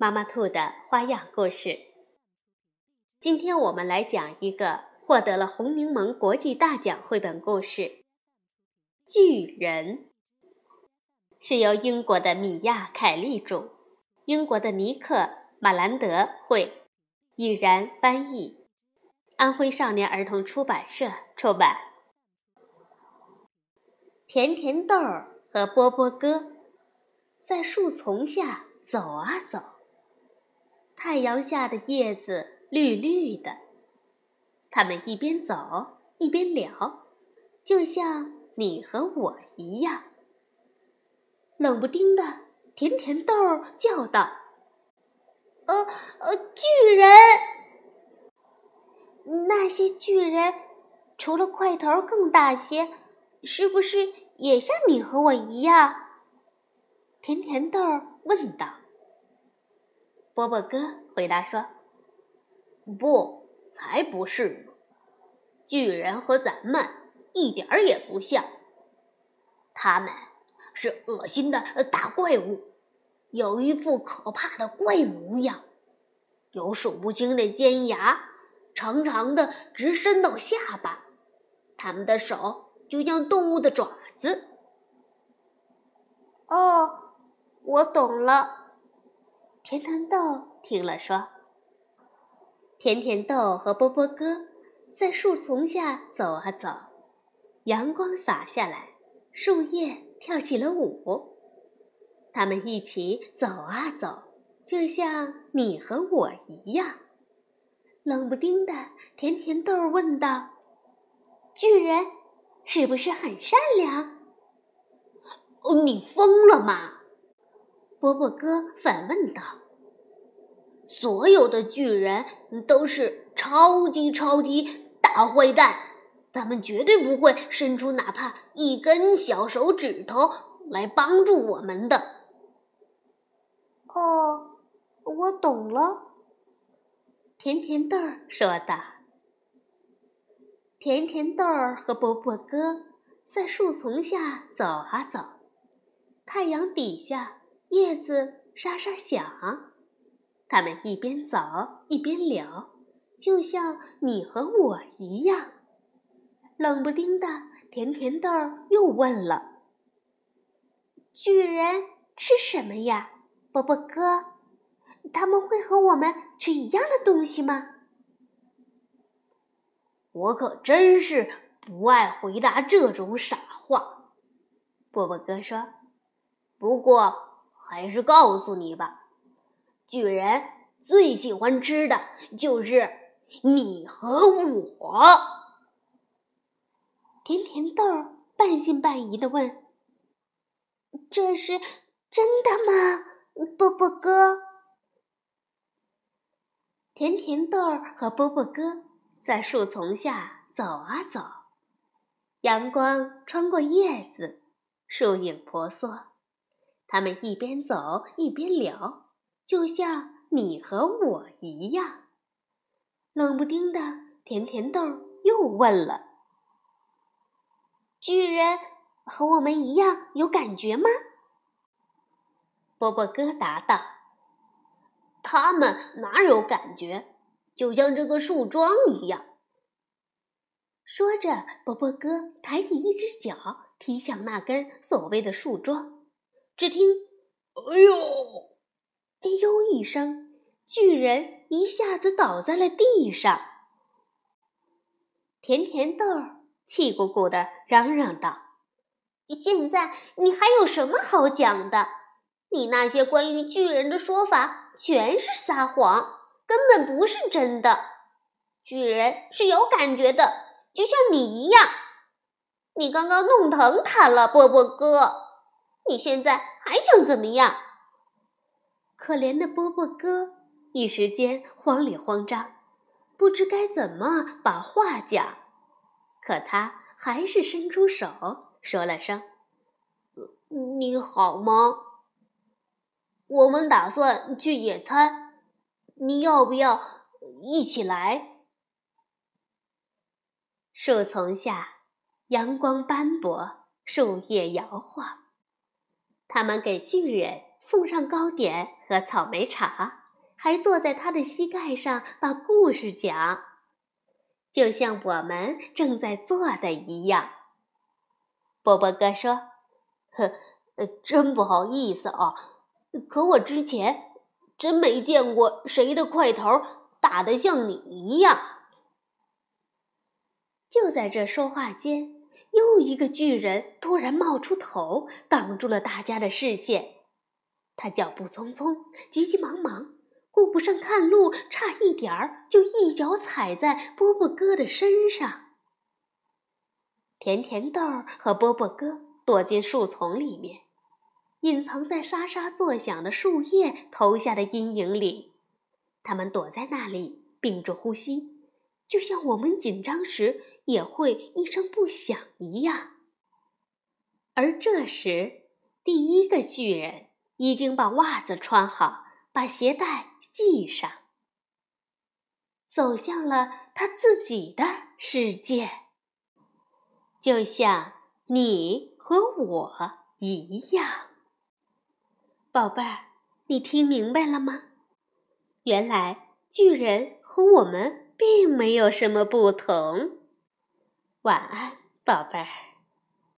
妈妈兔的花样故事。今天我们来讲一个获得了红柠檬国际大奖绘本故事《巨人》，是由英国的米娅·凯利著，英国的尼克·马兰德绘，依然翻译，安徽少年儿童出版社出版。甜甜豆儿和波波哥在树丛下走啊走。太阳下的叶子绿绿的，他们一边走一边聊，就像你和我一样。冷不丁的，甜甜豆叫道：“呃呃，巨人！那些巨人除了块头更大些，是不是也像你和我一样？”甜甜豆问道。波波哥回答说：“不，才不是呢！巨人和咱们一点儿也不像，他们是恶心的大怪物，有一副可怕的怪模样，有数不清的尖牙，长长的直伸到下巴，他们的手就像动物的爪子。”哦，我懂了。甜甜豆听了说：“甜甜豆和波波哥在树丛下走啊走，阳光洒下来，树叶跳起了舞。他们一起走啊走，就像你和我一样。”冷不丁的，甜甜豆问道：“巨人是不是很善良？”“哦，你疯了吗？”波波哥反问道。所有的巨人都是超级超级大坏蛋，他们绝对不会伸出哪怕一根小手指头来帮助我们的。哦，我懂了。甜甜豆儿说道。甜甜豆儿和波波哥在树丛下走啊走，太阳底下叶子沙沙响。他们一边走一边聊，就像你和我一样。冷不丁的，甜甜豆又问了：“巨人吃什么呀，波波哥？他们会和我们吃一样的东西吗？”我可真是不爱回答这种傻话，波波哥说。不过还是告诉你吧。巨人最喜欢吃的就是你和我。甜甜豆半信半疑的问：“这是真的吗，波波哥？”甜甜豆和波波哥在树丛下走啊走，阳光穿过叶子，树影婆娑，他们一边走一边聊。就像你和我一样，冷不丁的，甜甜豆又问了：“巨人和我们一样有感觉吗？”波波哥答道：“他们哪有感觉？就像这个树桩一样。”说着，波波哥抬起一只脚踢向那根所谓的树桩，只听“哎呦”。哎呦！一声，巨人一下子倒在了地上。甜甜豆气鼓鼓的嚷嚷道：“现在你还有什么好讲的？你那些关于巨人的说法全是撒谎，根本不是真的。巨人是有感觉的，就像你一样。你刚刚弄疼他了，波波哥。你现在还想怎么样？”可怜的波波哥一时间慌里慌张，不知该怎么把话讲。可他还是伸出手，说了声：“你好吗？我们打算去野餐，你要不要一起来？”树丛下，阳光斑驳，树叶摇晃。他们给巨人送上糕点和草莓茶，还坐在他的膝盖上把故事讲，就像我们正在做的一样。波波哥说：“呵，呃真不好意思啊，可我之前真没见过谁的块头大得像你一样。”就在这说话间。又一个巨人突然冒出头，挡住了大家的视线。他脚步匆匆，急急忙忙，顾不上看路，差一点儿就一脚踩在波波哥的身上。甜甜豆和波波哥躲进树丛里面，隐藏在沙沙作响的树叶投下的阴影里。他们躲在那里，屏住呼吸，就像我们紧张时。也会一声不响一样。而这时，第一个巨人已经把袜子穿好，把鞋带系上，走向了他自己的世界，就像你和我一样。宝贝儿，你听明白了吗？原来巨人和我们并没有什么不同。晚安，宝贝儿。